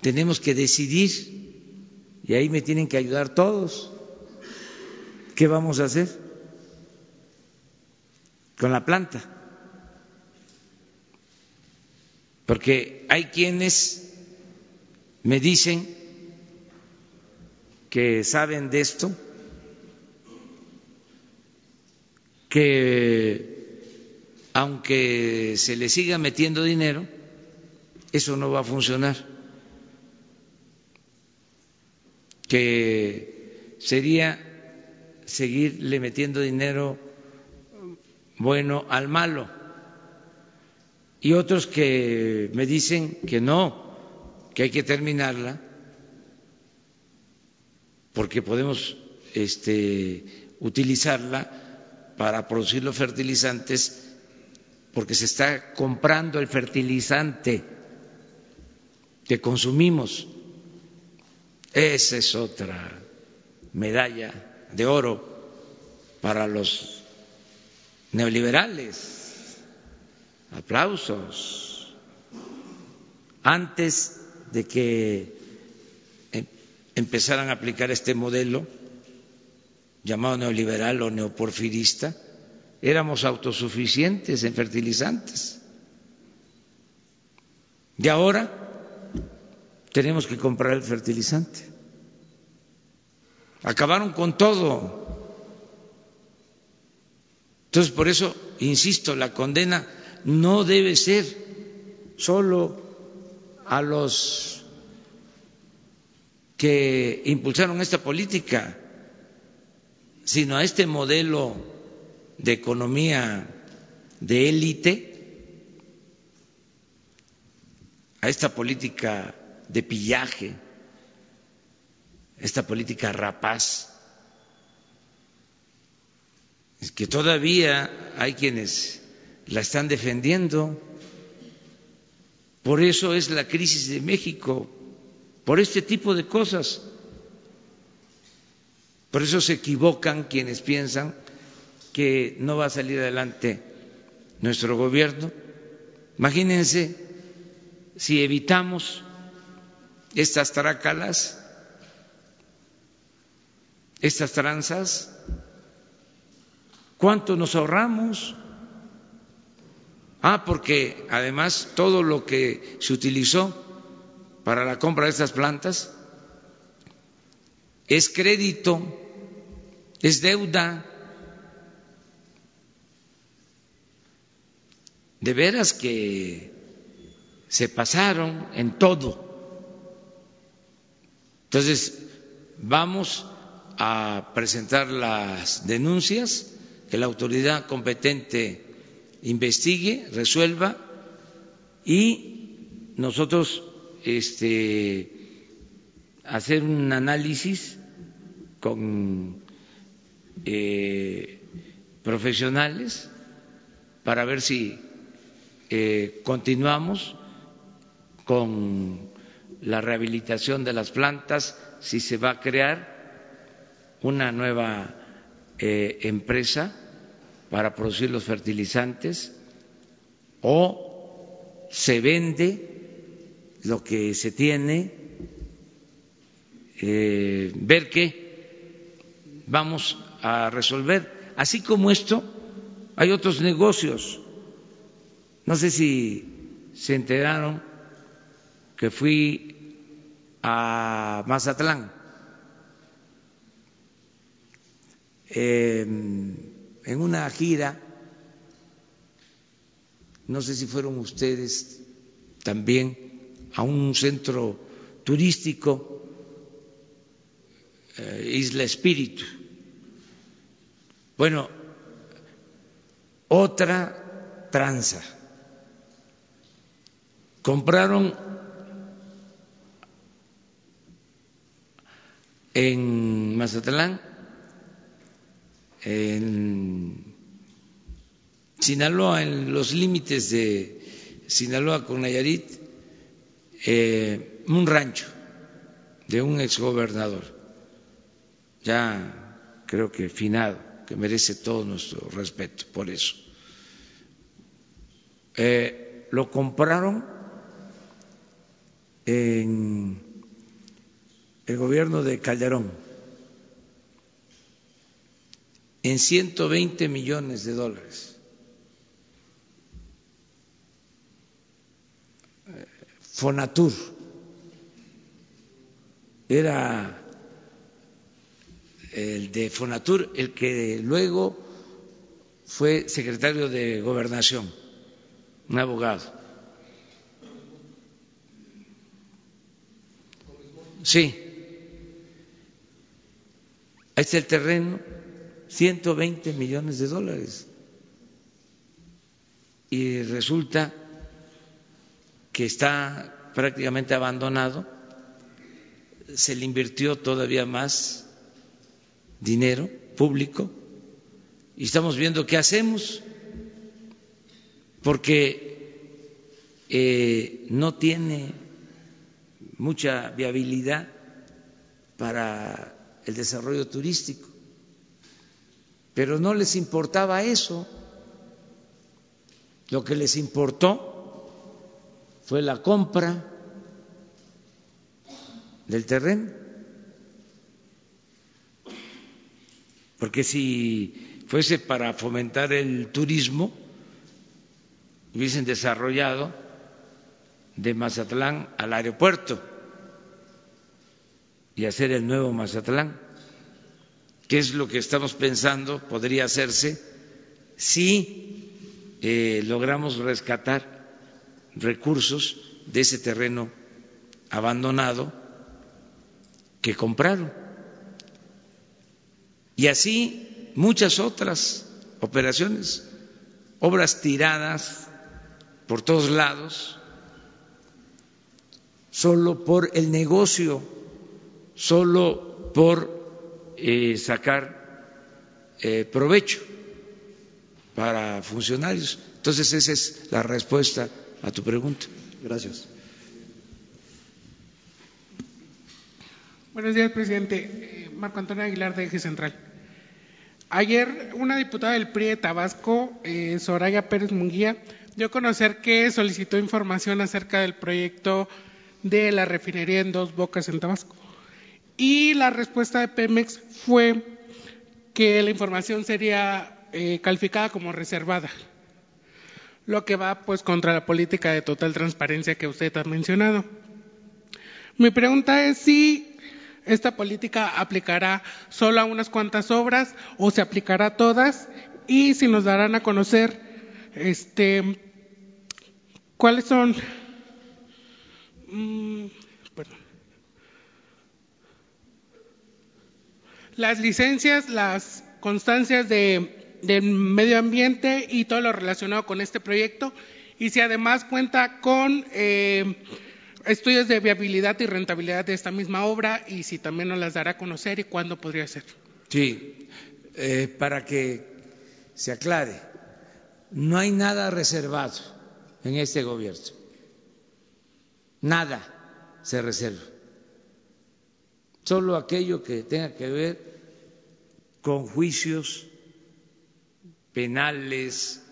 tenemos que decidir, y ahí me tienen que ayudar todos, ¿qué vamos a hacer con la planta? Porque hay quienes me dicen que saben de esto, que aunque se le siga metiendo dinero, eso no va a funcionar, que sería seguirle metiendo dinero bueno al malo. Y otros que me dicen que no, que hay que terminarla porque podemos este, utilizarla para producir los fertilizantes, porque se está comprando el fertilizante que consumimos. Esa es otra medalla de oro para los neoliberales. Aplausos. Antes de que empezaran a aplicar este modelo llamado neoliberal o neoporfirista, éramos autosuficientes en fertilizantes. Y ahora tenemos que comprar el fertilizante. acabaron con todo. Entonces, por eso, insisto, la condena no debe ser solo a los que impulsaron esta política, sino a este modelo de economía de élite, a esta política de pillaje, esta política rapaz es que todavía hay quienes la están defendiendo. Por eso es la crisis de México, por este tipo de cosas. Por eso se equivocan quienes piensan que no va a salir adelante nuestro gobierno. Imagínense si evitamos estas trácalas, estas tranzas, ¿Cuánto nos ahorramos? Ah, porque además todo lo que se utilizó para la compra de estas plantas es crédito, es deuda. De veras que se pasaron en todo. Entonces, vamos a presentar las denuncias que la autoridad competente investigue, resuelva y nosotros este, hacer un análisis con eh, profesionales para ver si eh, continuamos con la rehabilitación de las plantas, si se va a crear una nueva eh, empresa para producir los fertilizantes o se vende lo que se tiene, eh, ver qué vamos a resolver. Así como esto, hay otros negocios. No sé si se enteraron que fui a Mazatlán en una gira, no sé si fueron ustedes también, a un centro turístico, eh, Isla Espíritu. Bueno, otra tranza. Compraron en Mazatlán en Sinaloa, en los límites de Sinaloa con Nayarit, eh, un rancho de un exgobernador, ya creo que finado, que merece todo nuestro respeto por eso. Eh, lo compraron en el gobierno de Calderón en 120 millones de dólares. Fonatur era el de Fonatur el que luego fue secretario de gobernación, un abogado. Sí, ahí está el terreno 120 millones de dólares. Y resulta que está prácticamente abandonado, se le invirtió todavía más dinero público y estamos viendo qué hacemos, porque eh, no tiene mucha viabilidad para el desarrollo turístico pero no les importaba eso. Lo que les importó fue la compra del terreno. Porque si fuese para fomentar el turismo, hubiesen desarrollado de Mazatlán al aeropuerto y hacer el nuevo Mazatlán qué es lo que estamos pensando podría hacerse si eh, logramos rescatar recursos de ese terreno abandonado que compraron. Y así muchas otras operaciones, obras tiradas por todos lados, solo por el negocio, solo por eh, sacar eh, provecho para funcionarios. Entonces esa es la respuesta a tu pregunta. Gracias. Buenos días, presidente. Eh, Marco Antonio Aguilar de Eje Central. Ayer una diputada del PRI de Tabasco, eh, Soraya Pérez Munguía, dio a conocer que solicitó información acerca del proyecto de la refinería en Dos Bocas en Tabasco. Y la respuesta de Pemex fue que la información sería eh, calificada como reservada, lo que va pues contra la política de total transparencia que usted ha mencionado. Mi pregunta es si esta política aplicará solo a unas cuantas obras o se aplicará a todas y si nos darán a conocer este cuáles son mm, las licencias, las constancias de, del medio ambiente y todo lo relacionado con este proyecto y si además cuenta con eh, estudios de viabilidad y rentabilidad de esta misma obra y si también nos las dará a conocer y cuándo podría ser. Sí, eh, para que se aclare, no hay nada reservado en este gobierno. Nada se reserva. Solo aquello que tenga que ver con juicios penales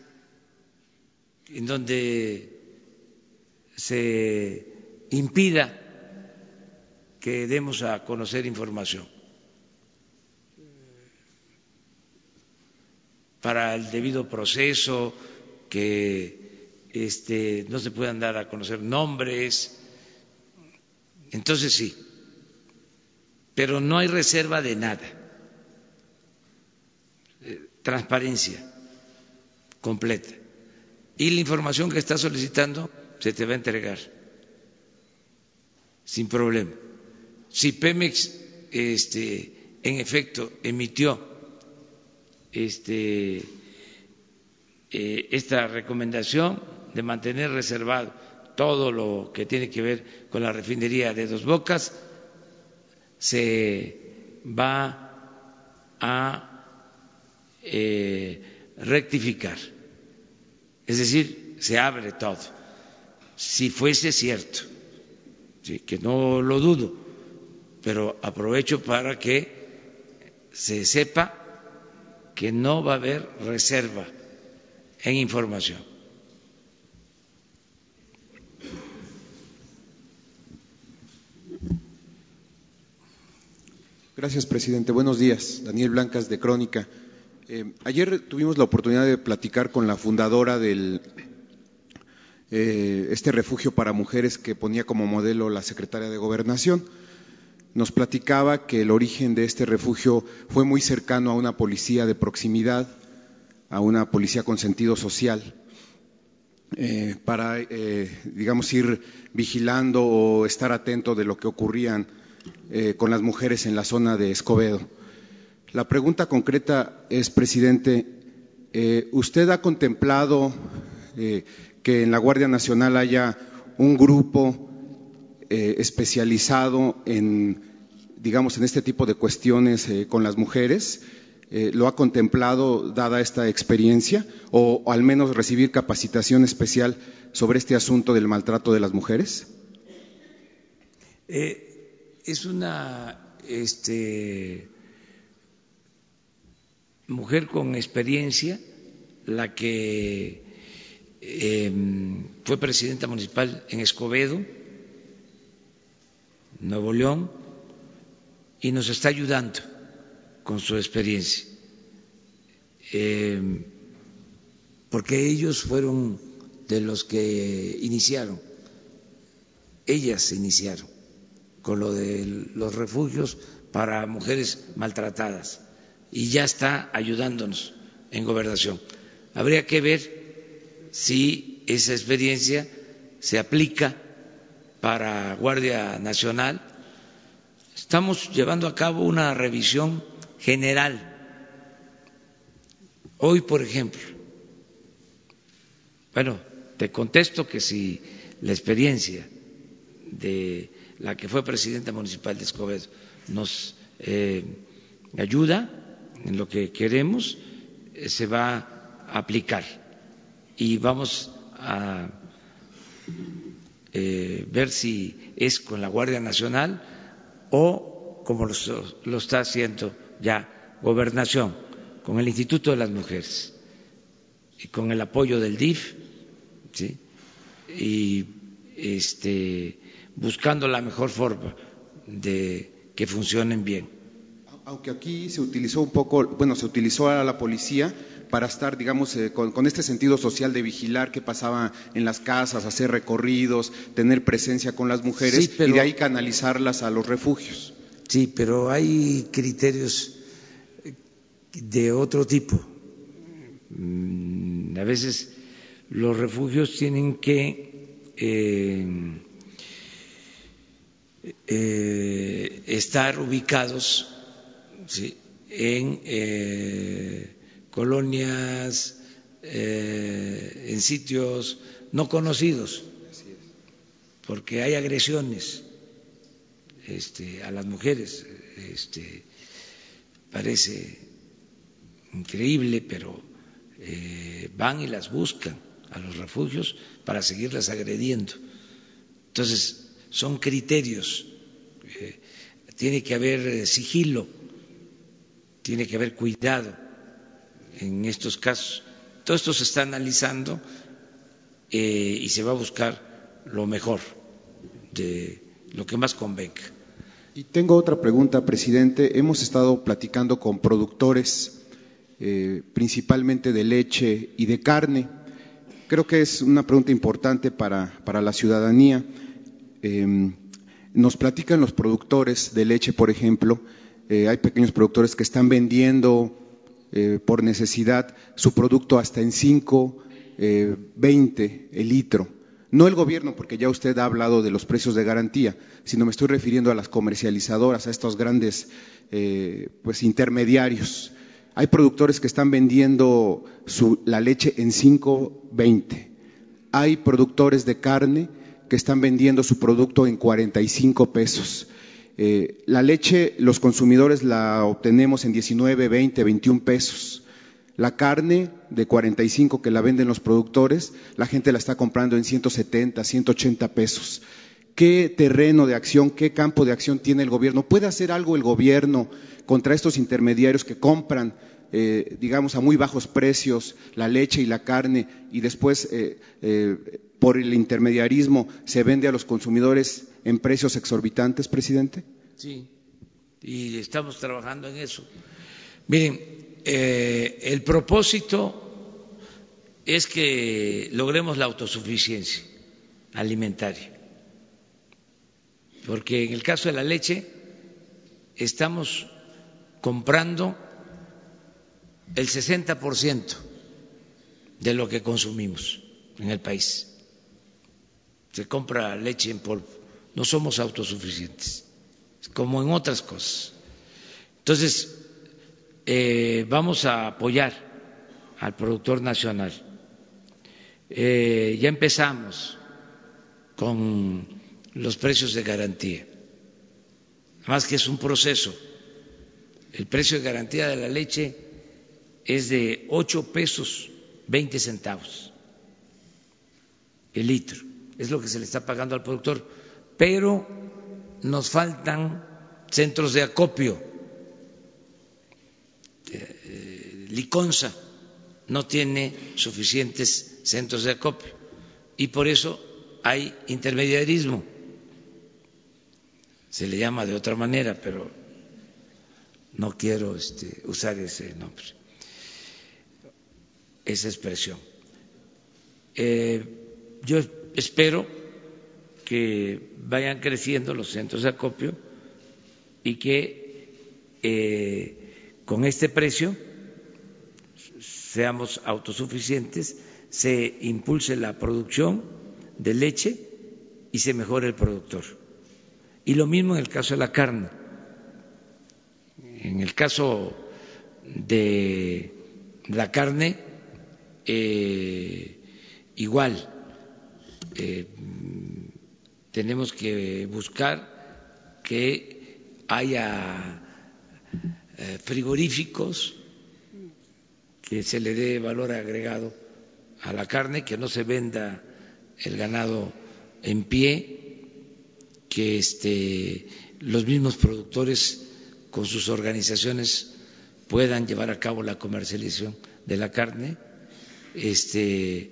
en donde se impida que demos a conocer información. Para el debido proceso, que este, no se puedan dar a conocer nombres. Entonces sí, pero no hay reserva de nada. Eh, transparencia completa. Y la información que está solicitando se te va a entregar sin problema. Si Pemex, este, en efecto, emitió este, eh, esta recomendación de mantener reservado todo lo que tiene que ver con la refinería de Dos Bocas, se va a eh, rectificar. Es decir, se abre todo. Si fuese cierto que no lo dudo, pero aprovecho para que se sepa que no va a haber reserva en información. Gracias, presidente. Buenos días. Daniel Blancas, de Crónica. Eh, ayer tuvimos la oportunidad de platicar con la fundadora del eh, este refugio para mujeres que ponía como modelo la secretaria de Gobernación. Nos platicaba que el origen de este refugio fue muy cercano a una policía de proximidad, a una policía con sentido social, eh, para, eh, digamos, ir vigilando o estar atento de lo que ocurrían con las mujeres en la zona de Escobedo. La pregunta concreta es, presidente, ¿usted ha contemplado que en la Guardia Nacional haya un grupo eh, especializado en, digamos, en este tipo de cuestiones eh, con las mujeres. Eh, ¿Lo ha contemplado dada esta experiencia o, al menos recibir capacitación especial sobre este asunto del maltrato de las mujeres? Es una este, mujer con experiencia la que Em, fue presidenta municipal en Escobedo, Nuevo León, y nos está ayudando con su experiencia, em, porque ellos fueron de los que iniciaron, ellas iniciaron con lo de los refugios para mujeres maltratadas y ya está ayudándonos en gobernación. Habría que ver si esa experiencia se aplica para Guardia Nacional. Estamos llevando a cabo una revisión general. Hoy, por ejemplo, bueno, te contesto que si la experiencia de la que fue presidenta municipal de Escobedo nos eh, ayuda en lo que queremos, eh, se va a aplicar. Y vamos a eh, ver si es con la Guardia Nacional o como lo, está haciendo ya Gobernación, con el Instituto de las Mujeres y con el apoyo del DIF, y este, buscando la mejor forma de que funcionen bien. Aunque aquí se utilizó un poco, bueno, se utilizó a la policía para estar, digamos, eh, con, con, este sentido social de vigilar qué pasaba en las casas, hacer recorridos, tener presencia con las mujeres sí, pero, y de ahí canalizarlas a los refugios. Sí, pero hay criterios de otro tipo. Mm, a veces los refugios tienen que eh, eh, estar ubicados en eh, colonias, eh, en sitios no conocidos, porque hay agresiones este, a las mujeres. Este, parece increíble, pero eh, van y las buscan a los refugios para seguirlas agrediendo. Entonces, son criterios. Eh, tiene que haber eh, sigilo, tiene que haber cuidado en estos casos. Todo esto se está analizando eh, y se va a buscar lo mejor, de lo que más convenga. Y tengo otra pregunta, presidente. Hemos estado platicando con productores, principalmente de leche y de carne. Creo que es una pregunta importante para, para la ciudadanía. Eh, nos platican los productores de leche, por ejemplo, eh, hay pequeños productores que están vendiendo eh, por necesidad su producto hasta en 5, eh, 20 el litro. No el gobierno, porque ya usted ha hablado de los precios de garantía, sino me estoy refiriendo a las comercializadoras, a estos grandes eh, pues, intermediarios. Hay productores que están vendiendo su, la leche en 5.20. Hay productores de carne que están vendiendo su producto en 45 pesos. Eh, la leche, los consumidores la obtenemos en 19, 20, 21 pesos. La carne de 45 que la venden los productores, la gente la está comprando en 170, 180 pesos. ¿Qué terreno de acción, qué campo de acción tiene el gobierno? ¿Puede hacer algo el gobierno contra estos intermediarios que compran, eh, digamos, a muy bajos precios la leche y la carne y después, eh, eh, por el intermediarismo, se vende a los consumidores en precios exorbitantes, presidente? Sí, y estamos trabajando en eso. Miren, el propósito es que logremos la autosuficiencia alimentaria, porque en el caso de la leche estamos comprando el 60% de lo que consumimos en el país. Se compra leche en polvo, no somos autosuficientes, como en otras cosas. Entonces, eh, vamos a apoyar al productor nacional. Eh, ya empezamos con los precios de garantía, más que es un proceso. El precio de garantía de la leche es de ocho pesos veinte centavos el litro, es lo que se le está pagando al productor, pero nos faltan centros de acopio Liconza no tiene suficientes centros de acopio y por eso hay intermediarismo. Se le llama de otra manera, pero no quiero este, usar ese nombre, esa expresión. Eh, yo espero que vayan creciendo los centros de acopio y que eh, con este precio seamos autosuficientes, se impulse la producción de leche y se mejore el productor. Y lo mismo en el caso de la carne. En el caso de la carne, eh, igual, eh, tenemos que buscar que haya eh, frigoríficos, que se le dé valor agregado a la carne, que no se venda el ganado en pie, que este, los mismos productores con sus organizaciones puedan llevar a cabo la comercialización de la carne, este,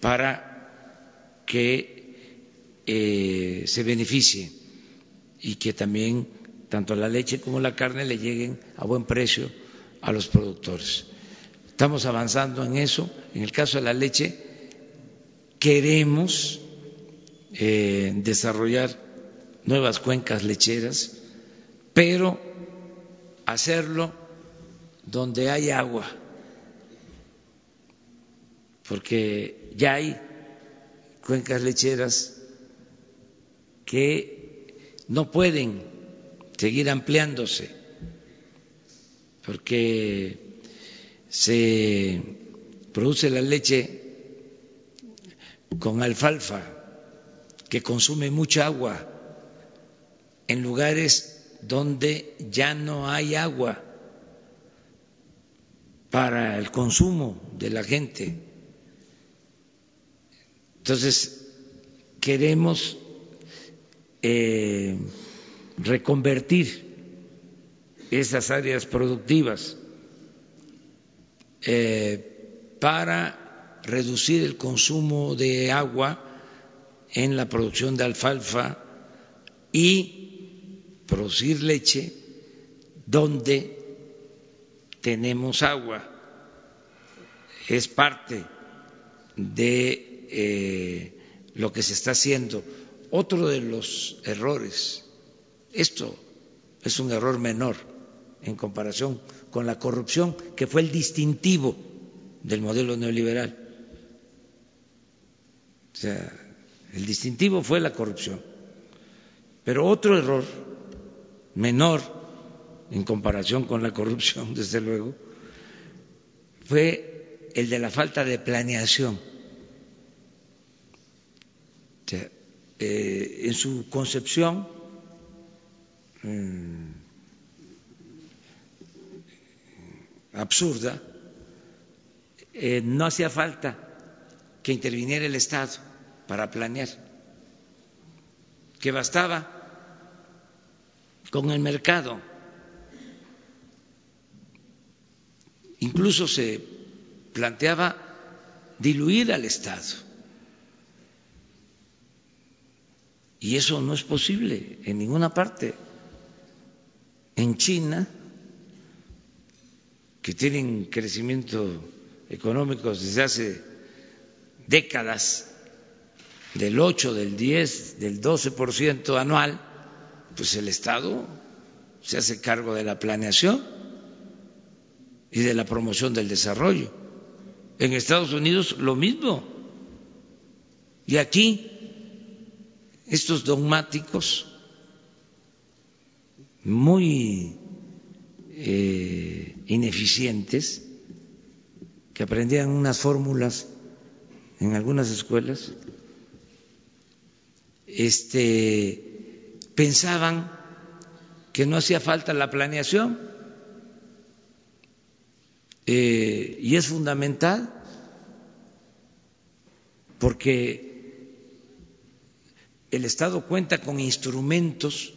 para que eh, se beneficie y que también tanto la leche como la carne le lleguen a buen precio a los productores. Estamos avanzando en eso. En el caso de la leche, queremos eh, desarrollar nuevas cuencas lecheras, pero hacerlo donde hay agua, porque ya hay cuencas lecheras que no pueden seguir ampliándose, porque se produce la leche con alfalfa, que consume mucha agua, en lugares donde ya no hay agua para el consumo de la gente. Entonces, queremos eh, reconvertir esas áreas productivas eh, para reducir el consumo de agua en la producción de alfalfa y producir leche donde tenemos agua. Es parte de eh, lo que se está haciendo. Otro de los errores, esto es un error menor en comparación con la corrupción, que fue el distintivo del modelo neoliberal. O sea, el distintivo fue la corrupción. Pero otro error menor en comparación con la corrupción, desde luego, fue el de la falta de planeación. Sea, eh, en su concepción mm, absurda, eh, no hacía falta que interviniera el Estado para planear, que bastaba con el mercado. Incluso se planteaba diluir al Estado. Y eso no es posible en ninguna parte. En China, que tienen crecimiento económico desde hace décadas, del 8, del 10, del 12% anual, pues el Estado se hace cargo de la planeación y de la promoción del desarrollo. En Estados Unidos lo mismo. Y aquí estos dogmáticos muy eh, ineficientes que aprendían unas fórmulas en algunas escuelas, este, pensaban que no hacía falta la planeación eh, y es fundamental porque el Estado cuenta con instrumentos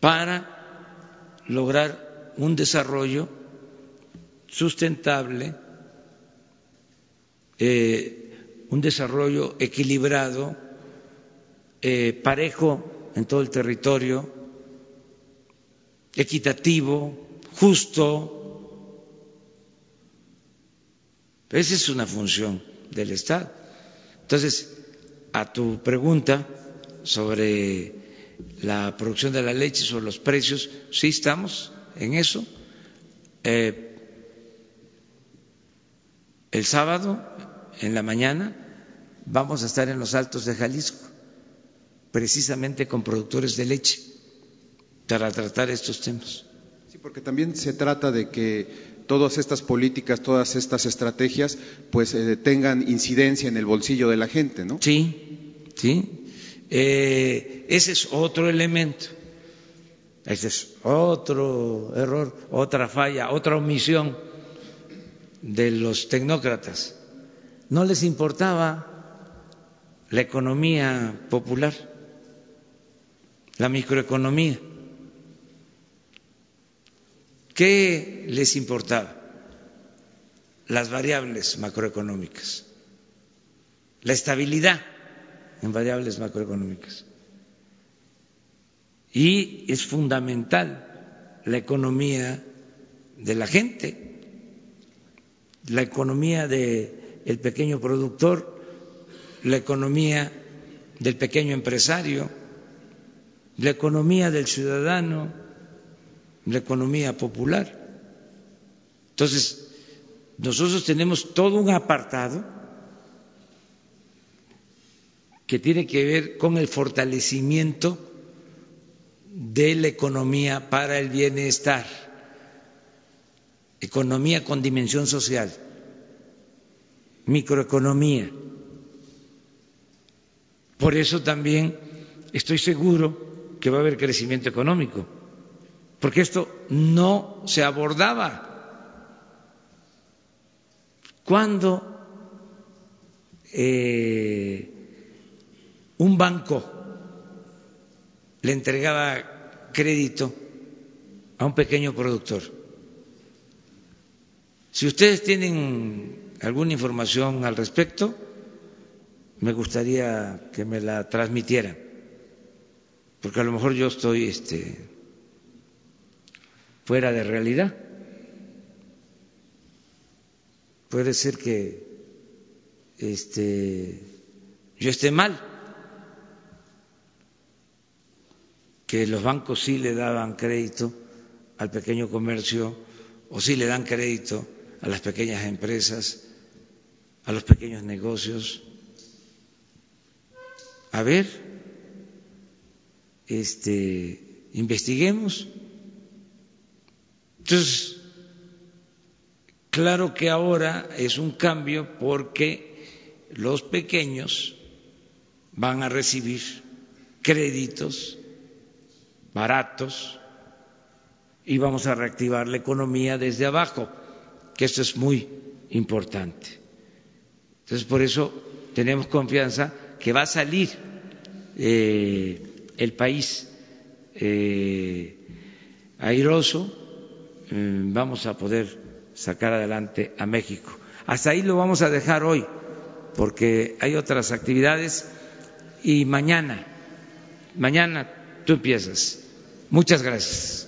para lograr un desarrollo sustentable, eh, un desarrollo equilibrado, eh, parejo en todo el territorio, equitativo, justo. Esa es una función del Estado. Entonces, a tu pregunta sobre la producción de la leche, sobre los precios, sí estamos en eso. Eh, el sábado, en la mañana, vamos a estar en los Altos de Jalisco, precisamente con productores de leche, para tratar estos temas. Sí, porque también se trata de que todas estas políticas, todas estas estrategias, pues eh, tengan incidencia en el bolsillo de la gente, ¿no? Sí, sí. Eh, ese es otro elemento. Ese es otro error, otra falla, otra omisión de los tecnócratas. No les importaba la economía popular, la microeconomía. ¿Qué les importaba? Las variables macroeconómicas, la estabilidad en variables macroeconómicas. Y es fundamental la economía de la gente, la economía del pequeño productor, la economía del pequeño empresario, la economía del ciudadano, la economía popular. Entonces, nosotros tenemos todo un apartado que tiene que ver con el fortalecimiento de la economía para el bienestar, economía con dimensión social, microeconomía. Por eso también estoy seguro que va a haber crecimiento económico, porque esto no se abordaba. Cuando eh, un banco le entregaba crédito a un pequeño productor. Si ustedes tienen alguna información al respecto, me gustaría que me la transmitieran, porque a lo mejor yo estoy este, fuera de realidad. Puede ser que este, yo esté mal. que los bancos sí le daban crédito al pequeño comercio o sí le dan crédito a las pequeñas empresas, a los pequeños negocios. A ver, este, investiguemos. Entonces, claro que ahora es un cambio porque los pequeños van a recibir créditos baratos y vamos a reactivar la economía desde abajo, que esto es muy importante. Entonces, por eso tenemos confianza que va a salir eh, el país eh, airoso, vamos a poder sacar adelante a México. Hasta ahí lo vamos a dejar hoy, porque hay otras actividades y mañana, mañana tú empiezas. Muchas gracias.